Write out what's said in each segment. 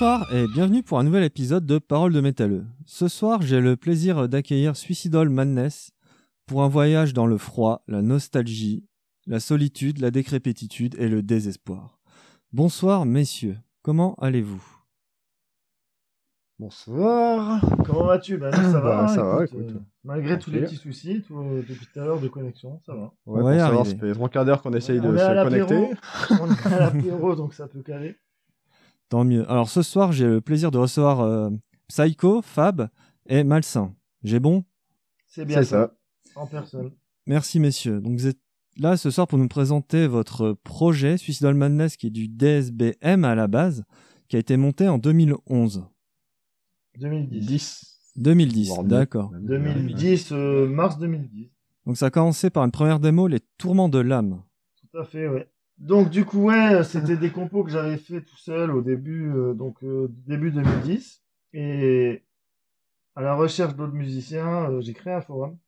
Bonsoir et bienvenue pour un nouvel épisode de Paroles de métalleux. Ce soir, j'ai le plaisir d'accueillir Suicidal Madness pour un voyage dans le froid, la nostalgie, la solitude, la décrépitude et le désespoir. Bonsoir messieurs, comment allez-vous? Bonsoir. Comment vas-tu? Nous, ça va, Bah, ça va, écoute, écoute. euh, malgré tous les petits soucis, tout, euh, depuis tout à l'heure de connexion, ça va. Ouais, ça fait trois quarts d'heure qu'on essaye de se connecter. on est à l'apéro, donc ça peut caler. Tant mieux. Alors ce soir, j'ai le plaisir de recevoir euh, Psycho, Fab et Malsain. J'ai bon? C'est bien C'est ça. En personne. Merci messieurs. Donc vous êtes là ce soir pour nous présenter votre projet Suicidal Madness qui est du DSBM à la base, qui a été monté en 2011. 2010. 10. 2010, Voire mieux. d'accord. 2010, euh, mars 2010. Donc ça a commencé par une première démo, Les Tourments de l'âme. Tout à fait, ouais. Donc du coup, ouais, c'était des compos que j'avais fait tout seul au début, euh, donc euh, début 2010. Et à la recherche d'autres musiciens, euh, j'ai créé un forum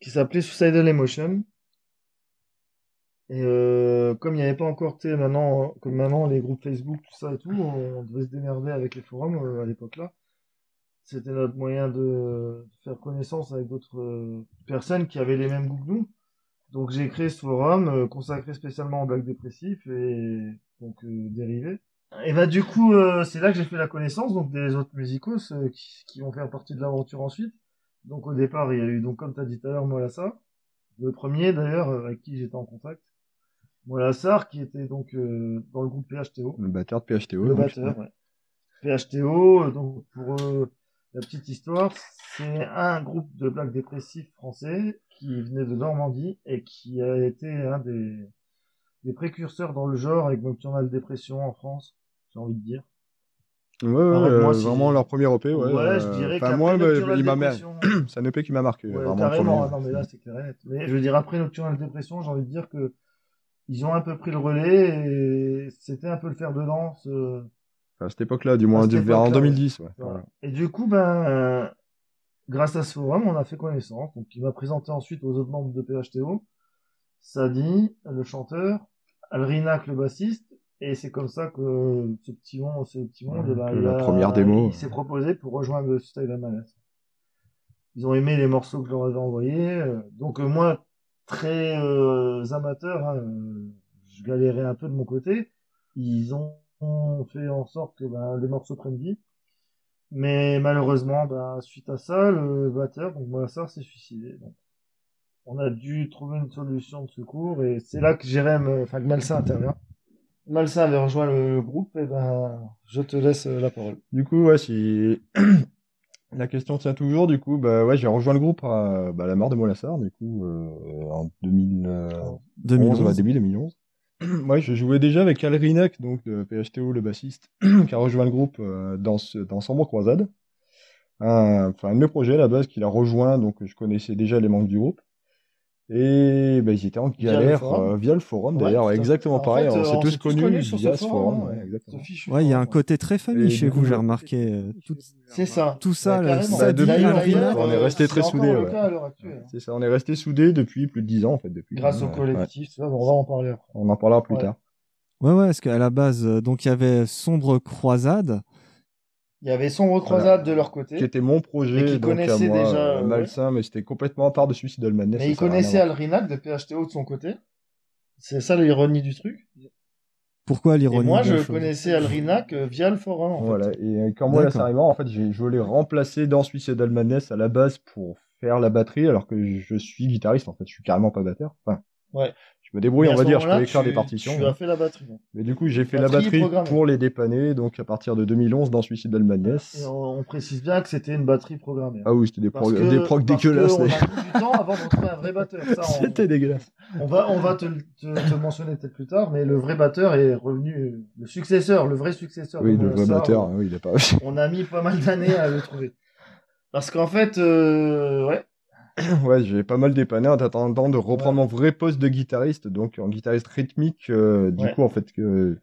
qui s'appelait Suicidal Emotion. Et euh, comme il n'y avait pas encore, tu maintenant, comme maintenant les groupes Facebook, tout ça et tout, on devait se démerder avec les forums euh, à l'époque là. C'était notre moyen de, faire connaissance avec d'autres personnes qui avaient les mêmes goûts que nous. Donc j'ai créé ce forum euh, consacré spécialement aux blagues dépressifs et donc euh, dérivés. Et bah du coup euh, c'est là que j'ai fait la connaissance donc des autres musicos euh, qui, qui vont faire partie de l'aventure ensuite. Donc au départ il y a eu donc comme tu as dit tout à l'heure Molassa, le premier d'ailleurs euh, avec qui j'étais en contact. Molassar qui était donc euh, dans le groupe PHTO. Le batteur de PHTO. Le donc. batteur, ouais. PHTO, donc pour euh, la petite histoire, c'est un groupe de blagues dépressifs français qui venait de Normandie et qui a été un des, des précurseurs dans le genre avec Nocturnal Dépression en France, j'ai envie de dire. Ouais, ouais, euh, vraiment leur premier EP. Ouais, Ouais, je euh, dirais Enfin, moi, bah, Nocturnal il m'a c'est un EP qui m'a marqué. ouais, vraiment, carrément, non mais là c'est clair. Mais je veux dire, après Nocturnal Dépression, j'ai envie de dire que ils ont un peu pris le relais et c'était un peu le fer de lance. euh, à cette époque-là, du moins, vers en époque-là, 2010. Ouais. Voilà. Et du coup, ben, euh, grâce à ce forum, on a fait connaissance. Donc, il m'a présenté ensuite aux autres membres de PHTO. Sadi, le chanteur, Alrinac, le bassiste. Et c'est comme ça que ce petit monde, ce petit monde, Ouais, la a- première démo. s'est proposé pour rejoindre le Style Madness. Ils ont aimé les morceaux que je leur avais envoyés. Donc, euh, moi, très euh, amateur, hein, je galérais un peu de mon côté. Ils ont fait en sorte que ben, les morceaux prennent vie. Mais malheureusement, ben, suite à ça, le batteur, donc Mollassar, s'est suicidé. Donc, on a dû trouver une solution de secours et c'est là que Jérém, euh, enfin que Malsain intervient. Malsain avait rejoint le, groupe et ben, je te laisse euh, la parole. Du coup, ouais, si la question tient toujours, du coup, bah ouais, j'ai rejoint le groupe à bah, la mort de Molassar, du coup, euh, en 2011, 2011. ouais, début 2011. ouais, je jouais déjà avec Al Rinek, donc de PHTO, le bassiste, qui a rejoint le groupe euh, dans, ce, dans Croisade. Un- Enfin, un de à la base qu'il a rejoint, donc je connaissais déjà les membres du groupe. Et bah, ils étaient en Via le galère forum. euh, via le forum, d'ailleurs, exactement En pareil. fait, on euh, s'est tous connus sur via ce forum, forum. ouais. ouais, il y a un côté très famille Et chez vous, j'ai remarqué. euh, tout- C'est ça. Tout ça, Ouais, là, carrément. ça Bah, depuis on est resté très soudés, actuelle. C'est ça, on est resté soudés depuis plus de 10 ans en fait. Depuis, Grâce au collectif, ça, on va en parler après. On en parlera plus Ouais. tard. Ouais, ouais, parce qu'à la base, donc il y avait Sombre Croisade. Il y avait Sombre Croisade de leur côté. Qui était mon projet, Mais qui connaissait moi, déjà, euh, malsain, mais c'était complètement à part de Suicidal Madness. Mais il connaissait. Alrinac de PHTO de son côté. C'est ça l'ironie du truc. Pourquoi Et l'ironie moi, je connaissais Alrinac euh, via le forum. En Voilà, fait. et euh, quand moi, là, ça en fait, je l'ai remplacé dans Suicidal Madness à la base pour faire la batterie, alors que je suis guitariste, en fait, je suis carrément pas batteur. Enfin, Ouais. Je me débrouille, on va dire, je peux écrire tu- des partitions. Tu as fait la batterie. Mais du coup, j'ai fait la Batterie pour les dépanner, donc à partir de 2011 dans Suicidal Madness. Et on, on précise bien que c'était une batterie programmée. Ah oui, c'était des, prog- des procs dégueulasses. on a mis du temps avant de trouver un vrai batteur. C'était dégueulasse. on va, on va te, le- te, te mentionner peut-être plus tard, mais le vrai batteur est revenu, le successeur, le vrai successeur. Oui, de le vrai batteur, hein, oui, il a pas. On a mis pas mal d'années à le trouver. Parce qu'en fait, euh, ouais, ouais, j'ai pas mal dépanné en attendant de reprendre mon vrai poste de guitariste, donc en guitariste rythmique. euh, du Ouais. coup, en fait, que.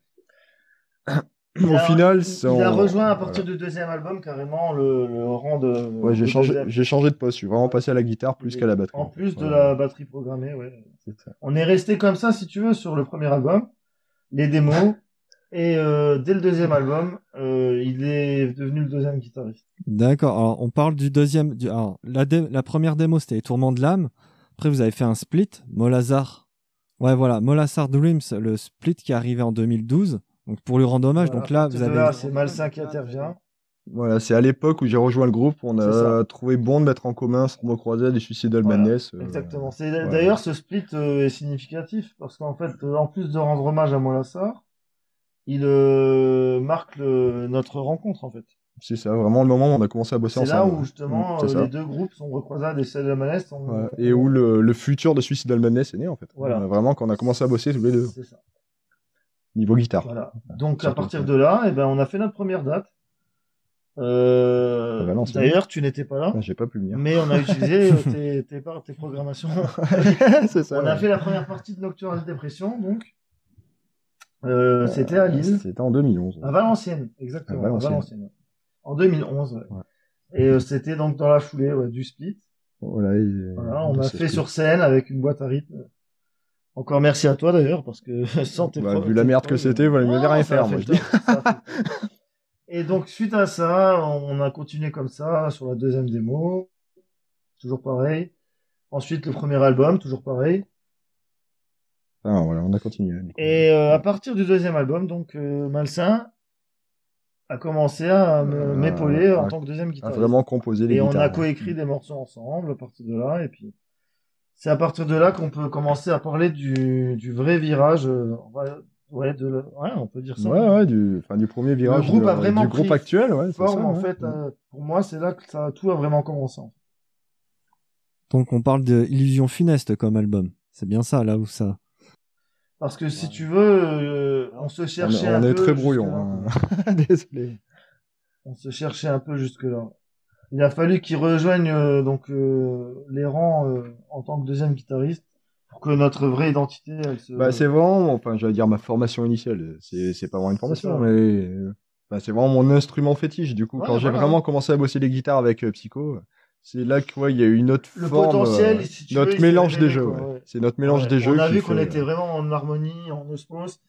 Au a- final, il, c'est il a rejoint à partir du deuxième album carrément le, le rang de. Ouais, j'ai changé, j'ai changé de poste. Je suis vraiment passé à la guitare plus qu'à la batterie. En plus de la batterie programmée, ouais. On est resté comme ça, si tu veux, sur le premier album. Les démos, Et euh, dès le deuxième album, euh, il est devenu le deuxième guitariste. D'accord. Alors, on parle du deuxième. Du... Alors, la, dé- la première démo, c'était Tourment de l'âme. Après, vous avez fait un split, Molazar. Ouais, voilà, Molazar Dreams, le split qui est arrivé en 2012. Donc, pour lui rendre hommage, Voilà, donc là, vous avez. c'est Malsain qui intervient. Voilà, c'est à l'époque où j'ai rejoint le groupe, on a trouvé bon de mettre en commun Stormo Croisade et Suicidal Voilà, Madness. euh, Exactement. D'ailleurs ce split euh, est significatif parce qu'en fait, euh, en plus de rendre hommage à Molassar, il euh, marque le- notre rencontre en fait. C'est ça, vraiment le moment où on a commencé à bosser C'est là ensemble. où justement Mm, euh, les deux groupes sont Croisade et Celle de Manès sont Ouais, Et où le, le futur de Suicidal Madness est né en fait. Voilà. Vraiment quand on a commencé à bosser tous les deux, C'est ça. niveau guitare. Voilà. Donc à partir de là, eh ben on a fait notre première date. Euh, À Valenciennes. D'ailleurs, tu n'étais pas là, Ah, J'ai pas pu venir. mais on a utilisé tes, tes, par- tes programmations. c'est ça. on a fait la première partie de Nocturnal Dépression, donc euh, c'était à Lille, C'était en 2011. à Valenciennes, exactement, À à Valenciennes. En 2011. ouais. Ouais. Et euh, c'était donc dans la foulée ouais, du split. Voilà, et- Voilà, on de a fait sur scène avec une boîte à rythme. Encore merci à toi d'ailleurs, parce que sans tes Bah, vu la merde que c'était, voilà, il non, rien faire, moi, je. Et donc, suite à ça, on a continué comme ça sur la deuxième démo. Toujours pareil. Ensuite, le premier album, toujours pareil. Ah, voilà, on a continué. du. Et euh, à partir du deuxième album, donc euh, Malsain a commencé à me- Euh, m'épauler en à- tant que deuxième a guitariste. vraiment composé les Et on a coécrit des morceaux ensemble à partir de là. Et puis, c'est à partir de là qu'on peut commencer à parler du, du vrai virage. euh, ouais, de, le- ouais, on peut dire ça. Ouais, ouais, du, enfin, du premier virage groupe de- a vraiment du groupe actuel, ouais. Forme, ça, en ouais. fait, euh, pour moi, c'est là que ça, tout a vraiment commencé. Donc, on parle de Illusion funeste comme album. C'est bien ça, là où ça. Parce que si tu veux, euh, on se On, cherchait on un est peu très brouillon. hein. Désolé. On se cherchait un peu jusque-là. Il a fallu qu'il rejoigne euh, donc euh, les rangs euh, en tant que deuxième guitariste pour que notre vraie identité elle se. Bah, c'est vraiment, enfin, j'allais dire ma formation initiale. C'est, c'est pas vraiment une formation, mais euh, bah, c'est vraiment mon instrument fétiche. Du coup, Ouais, quand j'ai vraiment commencé à bosser les guitares avec euh, Psycho, c'est là que ouais, il y a eu Le forme, potentiel, euh, si tu veux, notre il s'est mélange des jeux. quoi, ouais. ouais. C'est notre mélange des jeux. On a vu qu'on fait- était vraiment en harmonie, en osmose.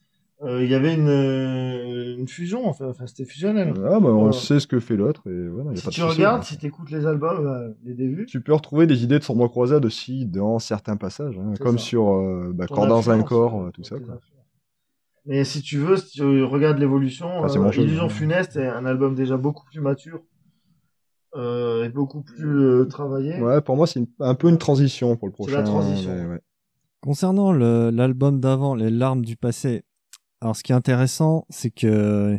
Euh, Il y avait une, euh, une fusion, enfin, enfin c'était fusionnel. Ah, bah, on sait ce que fait l'autre et voilà, si pas tu regardes, hein. si tu écoutes les albums, euh, les débuts, Tu peux retrouver des idées de Sombre Croisade aussi dans certains passages, hein, comme ça. sur euh, bah, Corps dans un corps, euh, euh, tout ça. Quoi. Mais si tu veux, si tu regardes l'évolution, Ah, c'est euh, Illusion funeste est un album déjà beaucoup plus mature euh, et beaucoup plus euh, travaillé. Ouais, pour moi, c'est un peu une transition pour le C'est prochain. la transition. mais ouais. Concernant le- l'album d'avant, Les larmes du passé, alors ce qui est intéressant, c'est que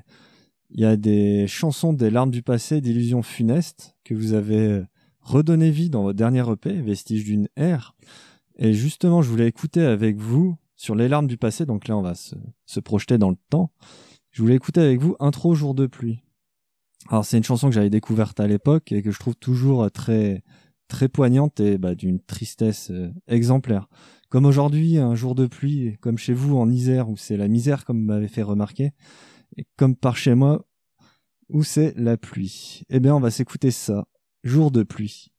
il y a des chansons des larmes du passé d'illusions funestes que vous avez redonné vie dans votre dernier EP, Vestige d'une ère. Et justement, je voulais écouter avec vous sur Les larmes du passé, donc là on va se, se projeter dans le temps. Je voulais écouter avec vous Intro jour de pluie. Alors c'est une chanson que j'avais découverte à l'époque et que je trouve toujours très très poignante et bah, d'une tristesse euh, exemplaire. Comme aujourd'hui, un jour de pluie, comme chez vous en Isère, où c'est la misère, comme m'avait fait remarquer, et comme par chez moi, où c'est la pluie. Eh bien, on va s'écouter ça. Jour de pluie.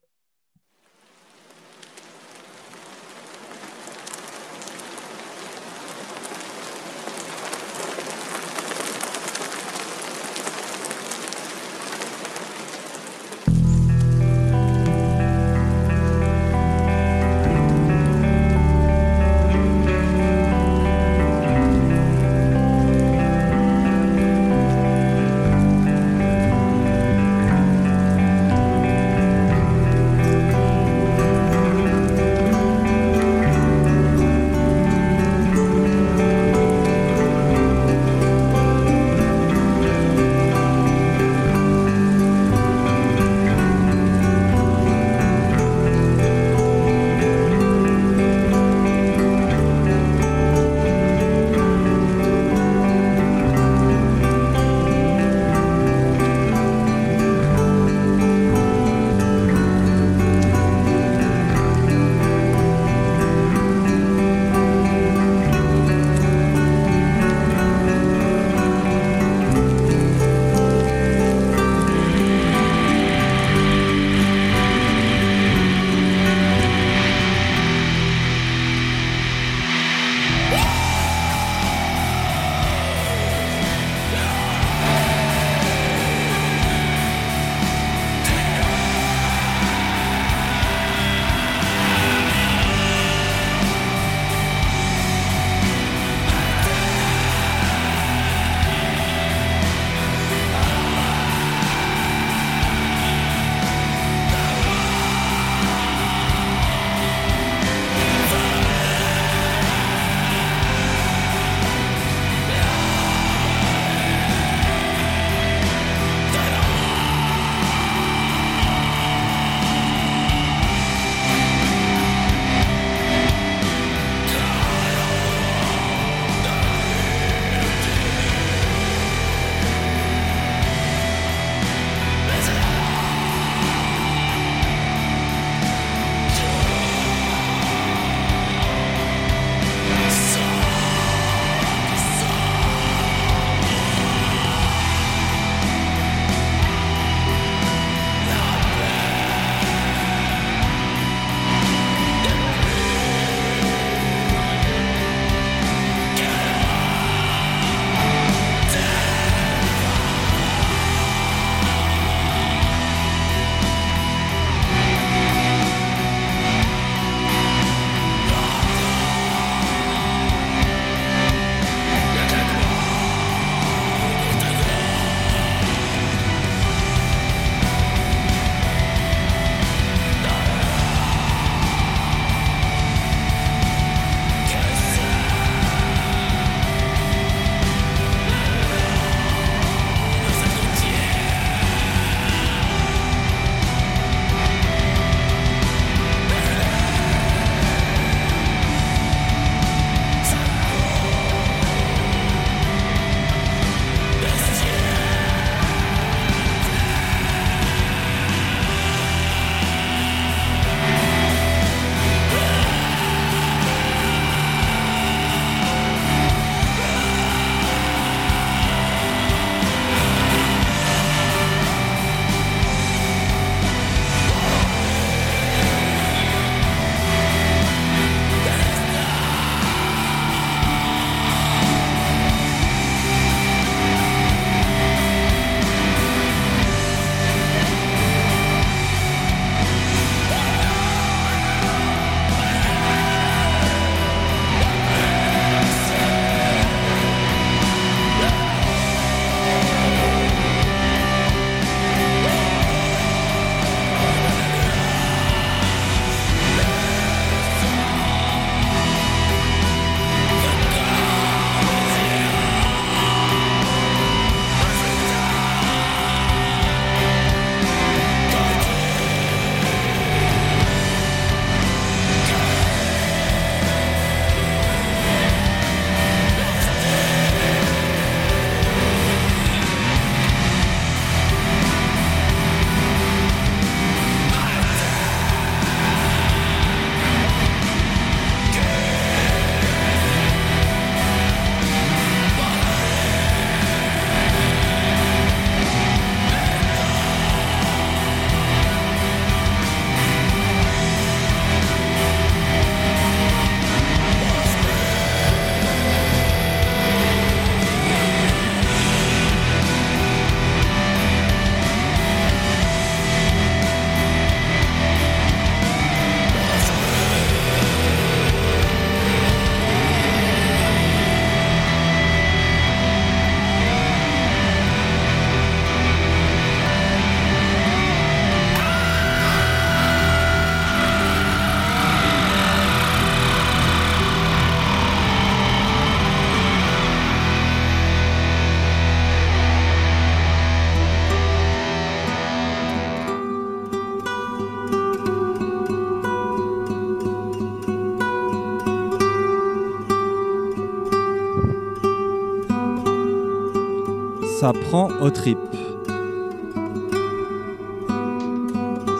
Prend au trip.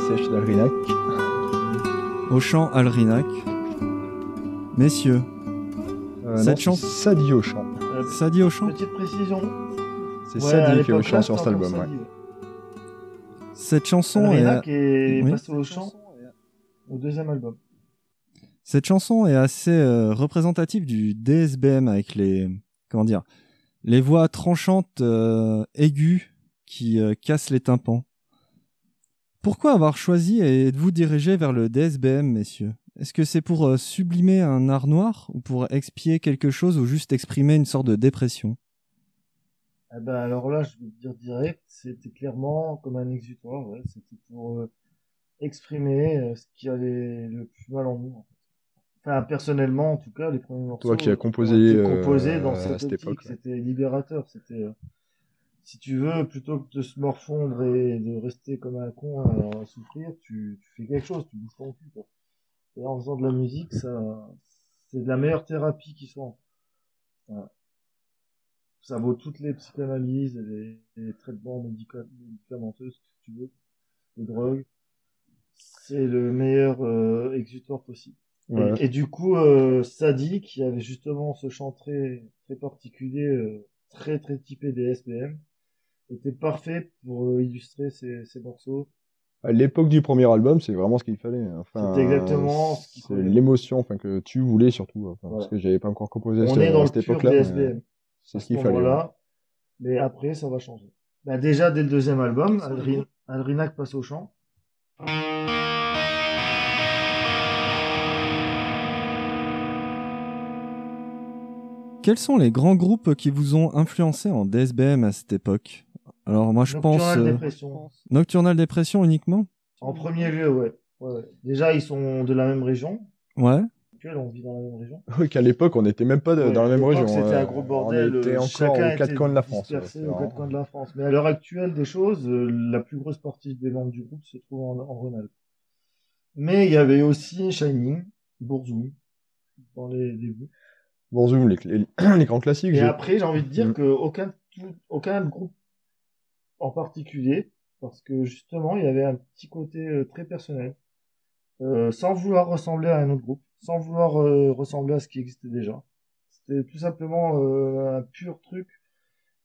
Sèche d'Alrinac. Auchan Alrinac. Messieurs, Euh, Cette non, chanson- c'est Sadi au chant. Euh, Sadi Auchan Petite précision. C'est Ouais, Sadi qui est au chant sur cet album. ouais. Cette chanson est, Alrinac est Oui. passé au chant au deuxième album. cette chanson est assez euh, représentative du DSBM avec les comment dire les voix tranchantes euh, aiguës qui euh, cassent les tympans. Pourquoi avoir choisi et êtes-vous dirigé vers le DSBM, messieurs? Est-ce que c'est pour euh, sublimer un art noir ou pour expier quelque chose ou juste exprimer une sorte de dépression? Eh ben alors là, je vais te dire direct, c'était clairement comme un exutoire. Ouais. C'était pour euh, exprimer euh, ce qui allait le plus mal en nous. en fait. Enfin, personnellement, en tout cas, les premiers morceaux. Toi qui as composé, euh, composés dans cette, époque. C'était libérateur. C'était, euh, si tu veux, plutôt que de se morfondre et de rester comme un con à, à souffrir, tu, tu fais quelque chose, tu bouges ton cul. Quoi. Et en faisant de la musique, ça, c'est de la meilleure thérapie qui soit. Voilà. Ça vaut toutes les psychanalyses et les, les traitements médica- médicamenteux, ce que tu veux, les drogues. C'est le meilleur euh, exutoire possible. Et- Ouais. Et, du coup, euh, Sadi, qui avait justement ce chant très, très particulier, euh, très très typé des SBM, était parfait pour euh, illustrer ces, ces morceaux. À l'époque du premier album, c'est vraiment ce qu'il fallait. Enfin, C'était exactement ce qu'il C'est fallait. l'émotion enfin, que tu voulais surtout. Enfin, Voilà. Parce que j'avais pas encore composé On cette, est dans à le cette pur époque-là. des mais SBM. C'est ce qu'il ce fallait. Mais après, ça va changer. Bah, déjà, dès le deuxième album, Alri- Alrinac passe au chant. Quels sont les grands groupes qui vous ont influencé en DSBM à cette époque? Alors moi je pense Nocturnal euh, Dépression. Nocturnal Dépression uniquement? En premier lieu, ouais. Ouais, ouais. Déjà, ils sont de la même région. Ouais. Actuel, on vit dans la même région. Oui, qu'à l'époque, on n'était même pas de- Ouais, dans la même région. C'était euh, un gros bordel. On était euh, encore chacun aux quatre coins de la France. aux quatre coins de la France. Mais à l'heure actuelle des choses, euh, la plus grosse partie des membres du groupe se trouve en, en Rhône-Alpes. Mais il y avait aussi Shining, Bourzoum, dans les débuts. Bon, Zoom, les, les, les grands classiques. Et après, j'ai envie de dire Mm. que aucun, tout- aucun groupe en particulier, parce que justement, il y avait un petit côté euh, très personnel, euh, sans vouloir ressembler à un autre groupe, sans vouloir euh, ressembler à ce qui existait déjà. C'était tout simplement euh, un pur truc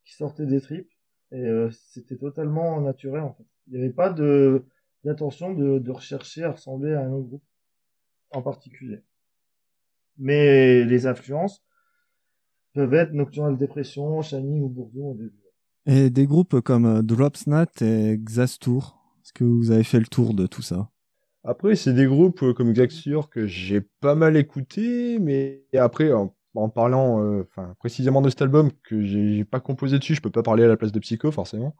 qui sortait des tripes, et euh, c'était totalement naturel en fait. Il n'y avait pas de d'intention de, de rechercher à ressembler à un autre groupe en particulier. Mais les influences peuvent être Nocturnal Dépression, Shining ou au début. Et des groupes comme euh, Dropsnat et Xastour. Est-ce que vous avez fait le tour de tout ça? Après, c'est des groupes euh, comme Xaxur que j'ai pas mal écouté, mais après, en, en parlant euh, enfin, précisément de cet album que j'ai pas composé dessus, je peux pas parler à la place de Psycho, forcément.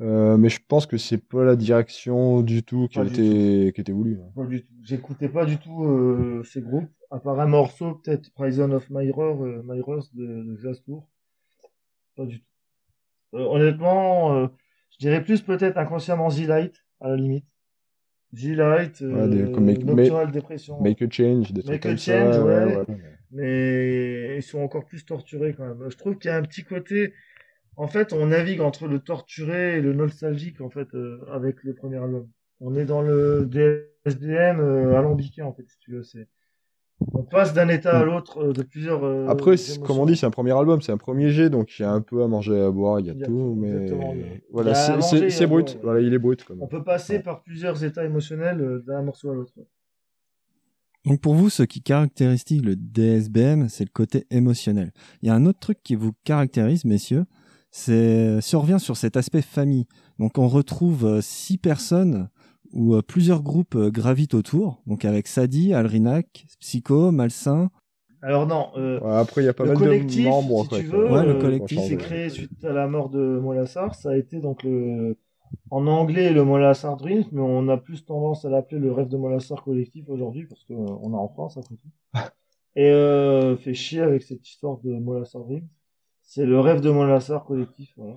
Euh, mais je pense que c'est pas la direction du tout qui, Pas été, qui était voulue. hein. Pas du tout. J'écoutais pas du tout euh, ces groupes, à part un morceau, peut-être Prison of Mirror, euh, de, de Glastour. Pas du tout. Euh, honnêtement, je dirais plus peut-être inconsciemment Z-Light, à la limite. Z-Light, Ouais, comme Make- Nocturnal Dépression. Make a Change, des trucs Make a comme Change, ça. ouais. mais ils sont encore plus torturés quand même. Je trouve qu'il y a un petit côté. En fait, on navigue entre le torturé et le nostalgique en fait euh, avec le premier album. On est dans le DSBM euh, alambiqué en fait, si tu veux. C'est on passe d'un état à l'autre euh, de plusieurs. euh, Après, comme on dit, c'est un premier album, c'est un premier jet, donc il y a un peu à manger et à boire, il y a, Il y a tout, mais voilà, c'est- brut. Voilà, il est brut. Quand même. On peut passer Ouais. par plusieurs états émotionnels euh, d'un morceau à l'autre. ouais. Donc pour vous, ce qui caractérise le DSBM, c'est le côté émotionnel. Il y a un autre truc qui vous caractérise, messieurs, c'est si on revient sur cet aspect famille. Donc on retrouve euh, six personnes où euh, plusieurs groupes euh, gravitent autour. Donc avec Sadi, Alrinac, Psycho, Malsain. Alors non. euh, Ouais, après, il y a pas le mal collectif, de membres. si quoi, tu veux, Ouais, le euh, collectif. qui s'est créé suite à la mort de Molassar, ça a été donc le, en anglais le Molassar Dreams, mais on a plus tendance à l'appeler le rêve de Molassar collectif aujourd'hui parce qu'on est en France après tout. Et euh, fait chier avec cette histoire de Molassar Dreams. C'est le rêve de Molassar collectif, voilà.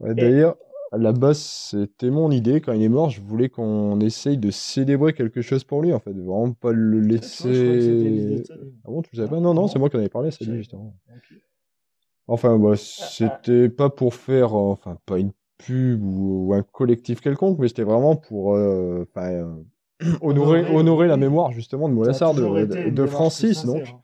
Ouais, D'ailleurs, à la base, c'était mon idée. Quand il est mort, je voulais qu'on essaye de célébrer quelque chose pour lui, en fait. Vraiment pas le laisser. Ah bon, tu le savais pas? Non, non, c'est moi qui en avais parlé, c'est lui, justement. Ok. Enfin, bah, c'était pas pour faire, euh, enfin, pas une pub ou, ou un collectif quelconque, mais c'était vraiment pour euh, euh, honorer, Honorer, la mémoire justement de Molassar, de, Francis, sincère, donc. hein.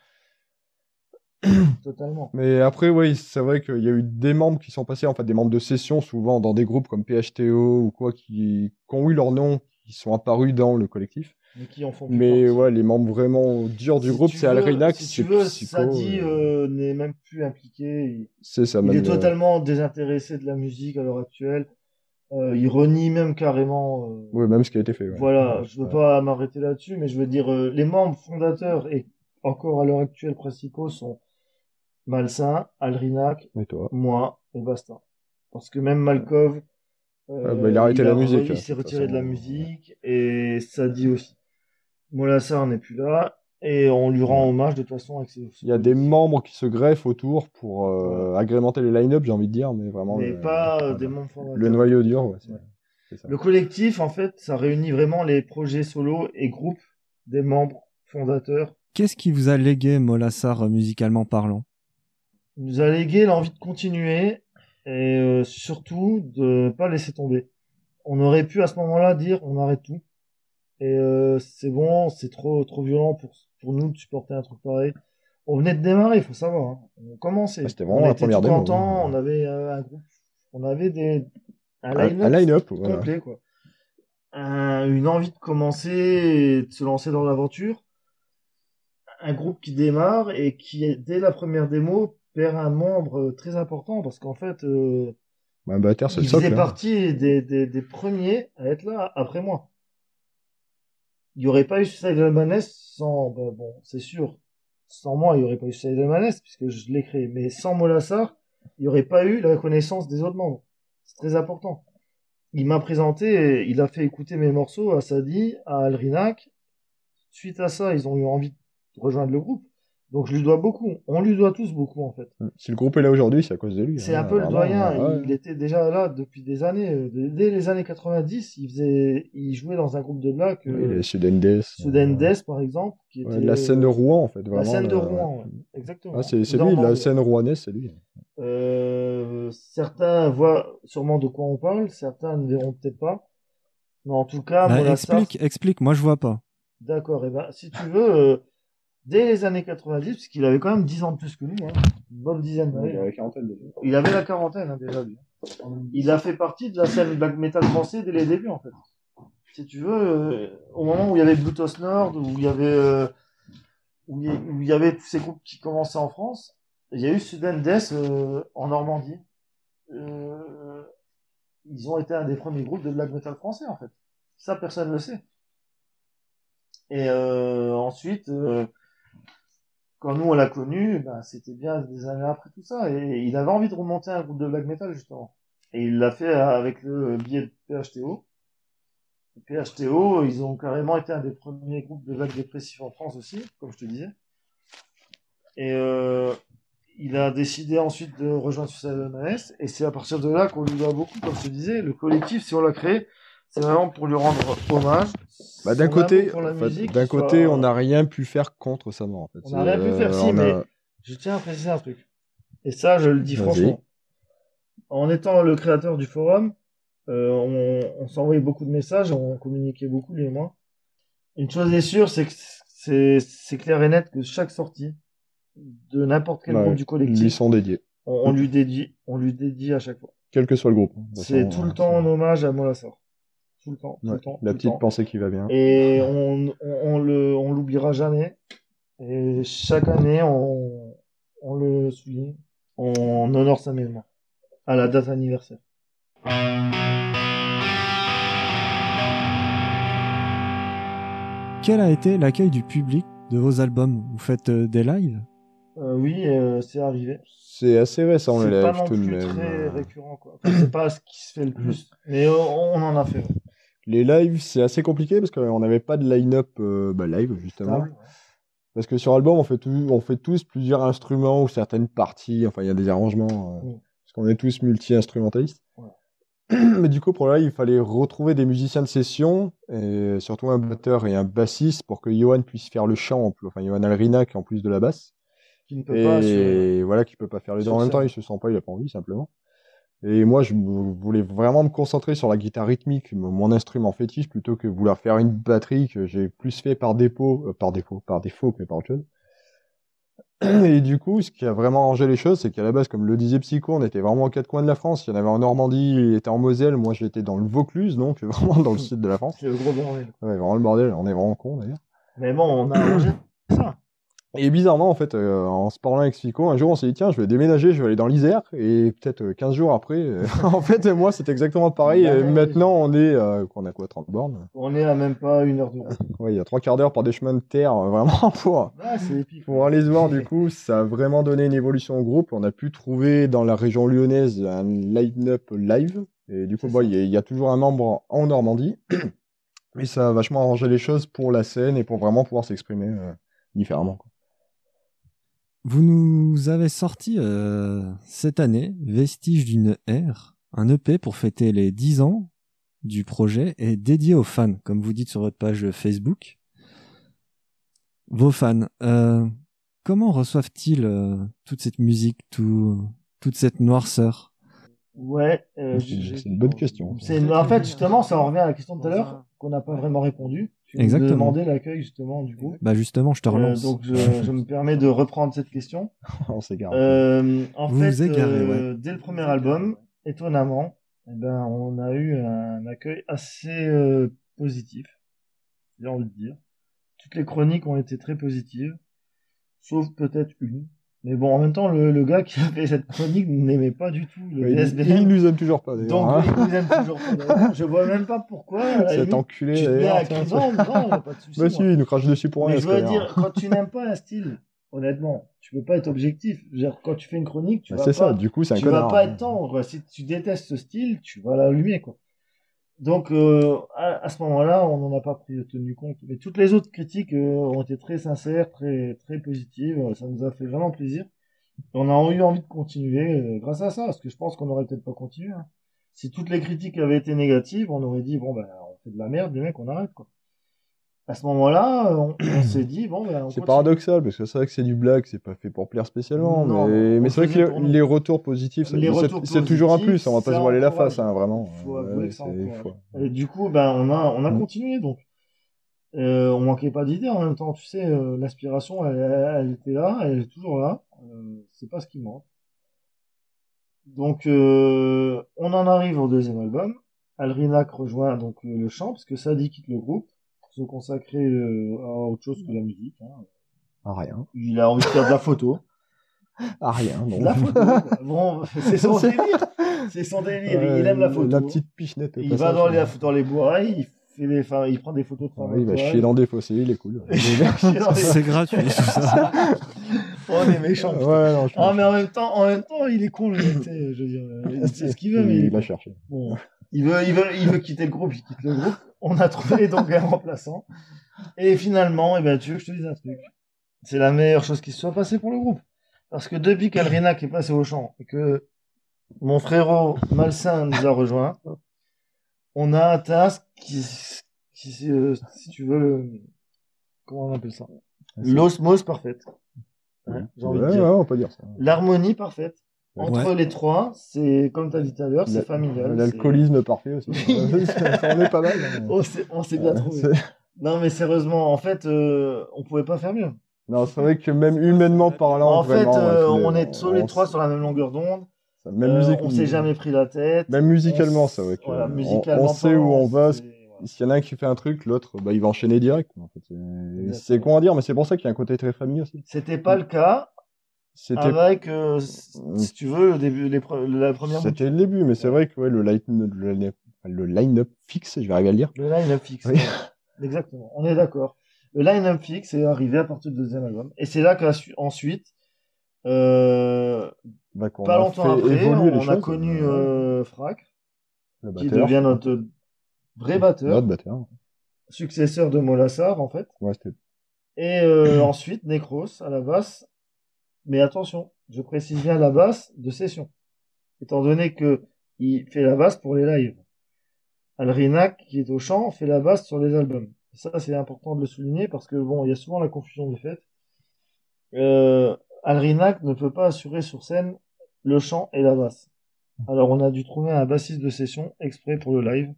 Totalement. Mais après, oui, c'est vrai qu'il y a eu des membres qui sont passés, en fait, des membres de session, souvent dans des groupes comme PHTO ou quoi, qui, qui ont eu leur nom, qui sont apparus dans le collectif. Mais qui en font plus Mais partie. ouais, les membres vraiment durs du Si groupe, c'est veux- Alrinax, Si tu veux, Psycho, Sadi euh, euh, n'est même plus impliqué. C'est ça, il même, est euh, totalement désintéressé de la musique à l'heure actuelle. Euh, il renie même carrément. euh, ouais, même ce qui a été fait. ouais. Voilà, Ouais, je veux ouais. pas m'arrêter là-dessus, mais je veux dire, les membres fondateurs et encore à l'heure actuelle principaux sont Malsain, Alrinac, Et toi moi et basta. Parce que même Malkov, euh, Ah, bah, il a arrêté la musique, Il hein, s'est de toute retiré de la musique et Sadi aussi. Molassar n'est plus là et on lui rend hommage de toute façon avec ses. Il y a des membres qui se greffent autour pour euh, agrémenter les line-up, j'ai envie de dire, mais vraiment. mais le, pas euh, voilà. des membres fondateurs. Le noyau dur, ouais, ça. Le collectif, en fait, ça réunit vraiment les projets solo et groupes des membres fondateurs. Qu'est-ce qui vous a légué Molassar musicalement parlant? Il nous a légué l'envie de continuer et euh, surtout de pas laisser tomber. On aurait pu à ce moment-là dire on arrête tout. Et euh, c'est bon, c'est trop trop violent pour, pour nous de supporter un truc pareil. On venait de démarrer, il faut savoir. hein. On commençait. Ah, c'était vraiment on la était première tout démo, contents, hein. on avait euh, un groupe, on avait des un line-up un line-up, voilà. complet quoi. Un- une envie de commencer et de se lancer dans l'aventure. Un groupe qui démarre et qui dès la première démo perd un membre euh, très important parce qu'en fait euh, Bah, c'est il faisait hein. partie des, des, des premiers à être là après moi. Il n'y aurait pas eu Suicide Albanese sans, bah, bon, c'est sûr, sans moi, il n'y aurait pas eu Suicide Albanese puisque je l'ai créé. Mais sans Molassar, il n'y aurait pas eu la connaissance des autres membres. C'est très important. Il m'a présenté, il a fait écouter mes morceaux à Sadi, à Alrinac. Suite à ça, ils ont eu envie de rejoindre le groupe. Donc je lui dois beaucoup. On lui doit tous beaucoup en fait. Si le groupe est là aujourd'hui, c'est à cause de lui. C'est hein, un peu le doyen. ouais. Il était déjà là depuis des années. euh, Dès les années 90, il faisait, il jouait dans un groupe de black, Oui, euh, les Sudendes. Sudendes par exemple, qui Ouais, était la scène de Rouen, en fait. la Vraiment, scène de le- Rouen, ouais. exactement. Ah, c'est lui, la scène rouennaise, c'est lui. Euh, certains voient sûrement de quoi on parle, certains ne verront peut-être pas. Mais en tout cas, Bah, Explique, explique, moi je vois pas. D'accord, et ben, si tu veux, euh, dès les années 90, parce qu'il avait quand même 10 ans de plus que nous, hein, une bonne dizaine d'années. hein. Il avait la quarantaine hein, déjà, lui. Il a fait partie de la scène black metal français dès les débuts, en fait. Si tu veux, euh, au moment où il y avait Bluetooth Nord, où il y avait, euh, où il y, où il y avait tous ces groupes qui commençaient en France, il y a eu Sudden Death euh, en Normandie. Euh, ils ont été un des premiers groupes de black metal français, en fait. Ça, personne ne le sait. Et euh, ensuite, euh, quand nous on l'a connu, ben, c'était bien des années après tout ça. Et il avait envie de remonter un groupe de black metal justement. Et il l'a fait avec le biais de PHTO. PHTO, ils ont carrément été un des premiers groupes de black dépressif en France aussi, comme je te disais. Et euh, il a décidé ensuite de rejoindre Suicide Albanese. Et c'est à partir de là qu'on lui doit beaucoup, comme je te disais. Le collectif, si on l'a créé, c'est vraiment pour lui rendre hommage. Bah, d'un côté, d'un côté, soit- on n'a rien pu faire contre sa mort. En fait. On n'a rien pu faire, euh, si, a- mais- Je tiens à préciser un truc. Et ça, je le dis franchement. En étant le créateur du forum, euh, on, on s'envoyait beaucoup de messages, on communiquait beaucoup, lui et moi. Une chose est sûre, c'est que c'est clair et net que chaque sortie de n'importe quel Ouais, groupe du Ils lui collectif, sont dédiés, on, on lui dédie, on lui dédie à chaque fois. quel que soit le groupe. Toute C'est tout le euh, temps en hommage à Molassar. Tout le temps, tout ouais, le temps. La tout le petite temps. pensée qui va bien. Et on, on, on le, on l'oubliera jamais. Et chaque année, on, on le souligne. On honore sa mémoire. À la date anniversaire. Quel a été l'accueil du public de vos albums? Vous faites euh, des lives? Euh, oui, euh, c'est arrivé. C'est assez récent, C'est le pas live, tout de plus même. très euh. récurrent, quoi. Enfin, c'est pas ce qui se fait le plus. Mais euh, on en a fait. ouais. Les lives, c'est assez compliqué parce qu'on n'avait pas de line-up euh, bah, live, justement. Ouais. Parce que sur album, on fait, tout, on fait tous plusieurs instruments ou certaines parties. Enfin, il y a des arrangements. euh, Mm. Parce qu'on est tous multi-instrumentalistes. Ouais. Mais du coup, pour là, il fallait retrouver des musiciens de session, et surtout un batteur et un bassiste pour que Johan puisse faire le chant, en plus- enfin Johan Alrinac en plus de la basse, Qui ne peut pas assurer. et voilà, qui peut pas faire les deux Sur en même temps, il se sent pas, il a pas envie simplement. Et moi, je voulais vraiment me concentrer sur la guitare rythmique, mon instrument fétiche, plutôt que vouloir faire une batterie que j'ai plus fait par dépôt, euh, par défaut, par défaut que par autre chose. Et du coup, ce qui a vraiment arrangé les choses, c'est qu'à la base, comme le disait Psycho, on était vraiment aux quatre coins de la France. Il y en avait en Normandie, il était en Moselle, moi j'étais dans le Vaucluse, donc vraiment dans le sud de la France. C'est le gros bordel. Ouais, vraiment le bordel, on est vraiment con d'ailleurs. Mais bon, on a arrangé ça. Et bizarrement, en fait, euh, en se parlant avec Fico, un jour, on s'est dit, tiens, je vais déménager, je vais aller dans l'Isère. Et peut-être euh, 15 jours après, euh, en fait, moi, c'est exactement pareil. Bah Et maintenant, on est, euh, qu'on a quoi, 30 bornes? On est à même pas une heure de. Ouais, il y a trois quarts d'heure par des chemins de terre, euh, vraiment, pour, Ah, c'est épique. pour aller se voir, du coup, ça a vraiment donné une évolution au groupe. On a pu trouver dans la région lyonnaise un line-up live. Et du coup, il y, a- il y a toujours un membre en Normandie. Mais ça a vachement arrangé les choses pour la scène et pour vraiment pouvoir s'exprimer euh, différemment. quoi. Vous nous avez sorti euh, cette année Vestige d'une ère, un EP pour fêter les 10 ans du projet et dédié aux fans, comme vous dites sur votre page Facebook. Vos fans, euh, comment reçoivent-ils euh, toute cette musique, tout, toute cette noirceur? Ouais. euh, C'est- une bonne question. C'est une- en fait justement ça en revient à la question de tout à l'heure qu'on n'a pas vraiment répondu. Tu Exactement. demandais l'accueil justement du coup. Bah justement, je te Euh, relance. donc je, je me permets de reprendre cette question. on s'égare. Euh, en Vous fait, vous égarez, euh, dès le premier album, étonnamment, eh ben on a eu un accueil assez euh, positif, j'ai envie de dire. Toutes les chroniques ont été très positives, sauf peut-être une. Mais bon, en même temps, le, le gars qui a fait cette chronique n'aimait pas du tout le Ouais, il, VSBM. il nous aime toujours pas d'ailleurs. Donc, hein. il nous aime toujours pas. Je vois même pas pourquoi. Cet limite, enculé. tu te mets à tiens, crier, non, pas de souci. Bah si, il nous crache dessus pour rien. Mais je veux dire, quand tu n'aimes pas un style, honnêtement, tu peux pas être objectif. Dire, quand tu fais une chronique, tu Bah, vas c'est pas, ça, du coup, c'est un tu connard. vas pas être tendre. Si tu détestes ce style, tu vas l'allumer, quoi. Donc, euh, à, à ce moment-là, on n'en a pas pris tenu compte. Mais toutes les autres critiques euh, ont été très sincères, très, très positives. Ça nous a fait vraiment plaisir. On a eu envie de continuer euh, grâce à ça, parce que je pense qu'on aurait peut-être pas continué. hein. Si toutes les critiques avaient été négatives, on aurait dit bon ben on fait de la merde, les mecs, on arrête quoi. À ce moment-là, on, on s'est dit bon ben C'est paradoxal parce que c'est vrai que c'est du blague, c'est pas fait pour plaire spécialement, Non, mais, c'est vrai que les, retours positifs, c'est- toujours un plus, on va pas se voiler la face, hein, vraiment. Faut Ouais, avouer que ça faut- Et du coup, ben on a on a Mm. continué donc. Euh, on manquait pas d'idées en même temps, tu sais, euh, l'aspiration elle, était là, elle est toujours là. Euh, c'est pas ce qui manque. Donc on en arrive au deuxième album. Alrinac rejoint donc le chant parce que Sadi quitte le groupe se consacrer euh, à autre chose que la musique. hein. Ah, rien. Il a envie de faire de la photo. Ah, rien, non. La photo. Bon, c'est son délire. C'est son délire. il aime la photo. La petite pichenette. Il va dans les, dans les bois, il fait des, enfin, il prend des photos de femmes. Ouais, il va à chier dans des fossés, il est cool. C'est gratuit tout ça. On est méchant. putain. ouais, non, je Ah, mais en même temps, en même temps, il est con, je veux dire, sait ce qu'il veut, mais il, est il a con. cherché. Bon, il veut, il veut, il veut quitter le groupe, il quitte le groupe. On a trouvé donc un remplaçant. Et finalement, eh ben, tu veux que je te dise un truc? C'est la meilleure chose qui se soit passée pour le groupe. Parce que depuis qu'Alrenac est passé au champ et que mon frérot Malsain nous a rejoint, on a atteint ce qui, qui euh, si tu veux, comment on appelle ça? L'osmose parfaite. J'ai envie de Ouais, dire. ouais, on peut dire ça. L'harmonie parfaite. Entre Ouais. les trois, c'est, comme tu as dit tout à l'heure, c'est familial. L'alcoolisme parfait aussi. Ça en est pas mal. hein. On s'est, bien trouvé. Non, mais sérieusement, en fait, euh, on pouvait pas faire mieux. Non, c'est vrai que même humainement parlant, en fait, vraiment, euh, ouais, on est tous les trois sur la même longueur d'onde. Même Euh, musique, on s'est jamais pris la tête. Même musicalement, c'est vrai que voilà, on- musicalement on sait où on va. S'il y en a un qui fait un truc, l'autre, bah, il va enchaîner direct. En fait. C'est- con à dire, mais c'est pour ça qu'il y a un côté très famille aussi. C'était pas le cas avec, euh, s- si tu veux, le début, les pre- la première c'était le début, mais c'est vrai que ouais, le line- le line- le line-up fixe, je vais arriver à le dire. Le line-up fixe. Oui. Exactement. On est d'accord. Le line-up fixe est arrivé à partir du deuxième album. Et c'est là qu'ensuite, euh, Bah, pas longtemps après, on a connu euh, Frac, qui devient notre vrai batteur, Notre batteur. successeur de Molassar, en fait. Ouais, c'était Et euh, ensuite, Necros à la basse. Mais attention, je précise bien la basse de session. Étant donné que il fait la basse pour les lives. Alrinac, qui est au chant, fait la basse sur les albums. Et ça, c'est important de le souligner parce que bon, il y a souvent la confusion des faits. Euh, Alrinac ne peut pas assurer sur scène le chant et la basse. Alors on a dû trouver un bassiste de session exprès pour le live.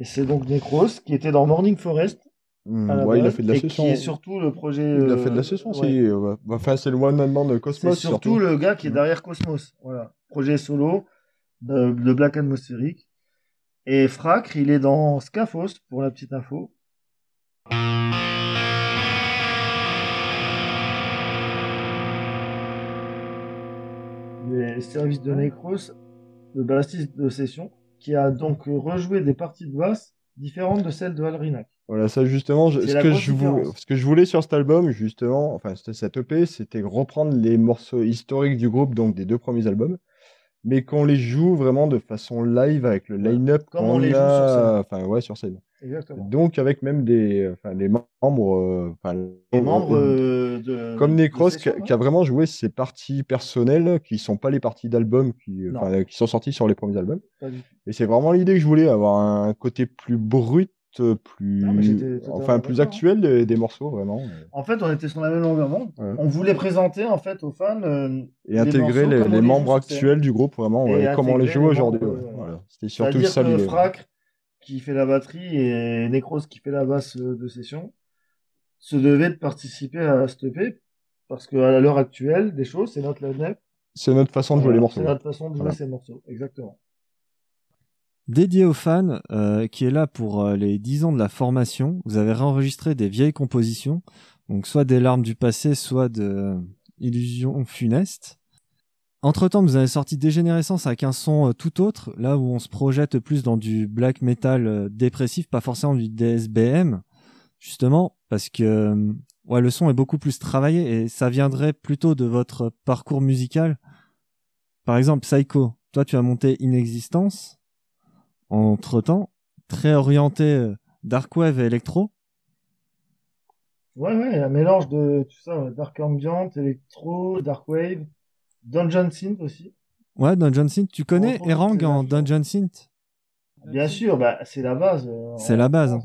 Et c'est donc Necros qui était dans Morning Forest. Hmm, ouais, il a fait de la et session. qui est surtout le projet. Il a fait de euh, la session ouais. aussi. euh, bah, Enfin, c'est le one man band de C'est Cosmos. surtout le gars qui est Mhm. derrière Cosmos. Voilà. Projet solo de, de Black Atmosphérique. Et Fracre, il est dans Scafos, pour la petite info. Les services de Necros, le bassiste de session, qui a donc rejoué des parties de basse différentes de celles de Alrinac. Voilà, ça justement, je- ce, que je voulais, différence. ce que je voulais sur cet album, justement, enfin cette EP, c'était reprendre les morceaux historiques du groupe, donc des deux premiers albums, mais qu'on les joue vraiment de façon live avec le line-up qu'on on les joue sur scène. enfin ouais, sur scène. Exactement. Donc avec même des, enfin, les membres, euh, enfin, Les membres euh, de. comme Necros qui, a- ouais. qui a vraiment joué ses parties personnelles, qui sont pas les parties d'album qui, qui sont sorties sur les premiers albums. Et c'est vraiment l'idée que je voulais, avoir un côté plus brut, plus, totalement enfin plus actuel des, des morceaux vraiment, En fait, on était sur la même longueur d'onde. Ouais. On voulait présenter en fait aux fans euh, et intégrer les, les membres actuels du groupe vraiment, ouais, comme on les joue aujourd'hui. ouais. Voilà. C'était surtout ça l'idée. Fracre, qui fait la batterie, et Necros, qui fait la basse euh, de session, se devaient de participer à cette EP, parce qu'à l'heure actuelle, des choses, c'est notre line-up. C'est notre façon de jouer les morceaux. C'est notre façon de jouer Voilà. ces morceaux, exactement. Dédié aux fans, euh, qui est là pour euh, les 10 ans de la formation, vous avez réenregistré des vieilles compositions, donc soit des larmes du passé, soit de euh, illusions funestes. Entre-temps, vous avez sorti Dégénérescence avec un son euh, tout autre, là où on se projette plus dans du black metal dépressif, pas forcément du DSBM, justement, parce que ouais, le son est beaucoup plus travaillé et ça viendrait plutôt de votre parcours musical. Par exemple, Psycho, toi tu as monté Inexistence, entre-temps, très orienté euh, dark wave et électro. Ouais, ouais, un mélange de tout ça, Dark Ambient, Electro, Dark Wave, Dungeon Synth aussi. Ouais, Dungeon Synth, tu connais Erang en. Dungeon Synth? Bien sûr, bah, c'est la base. euh, C'est la base. Hein.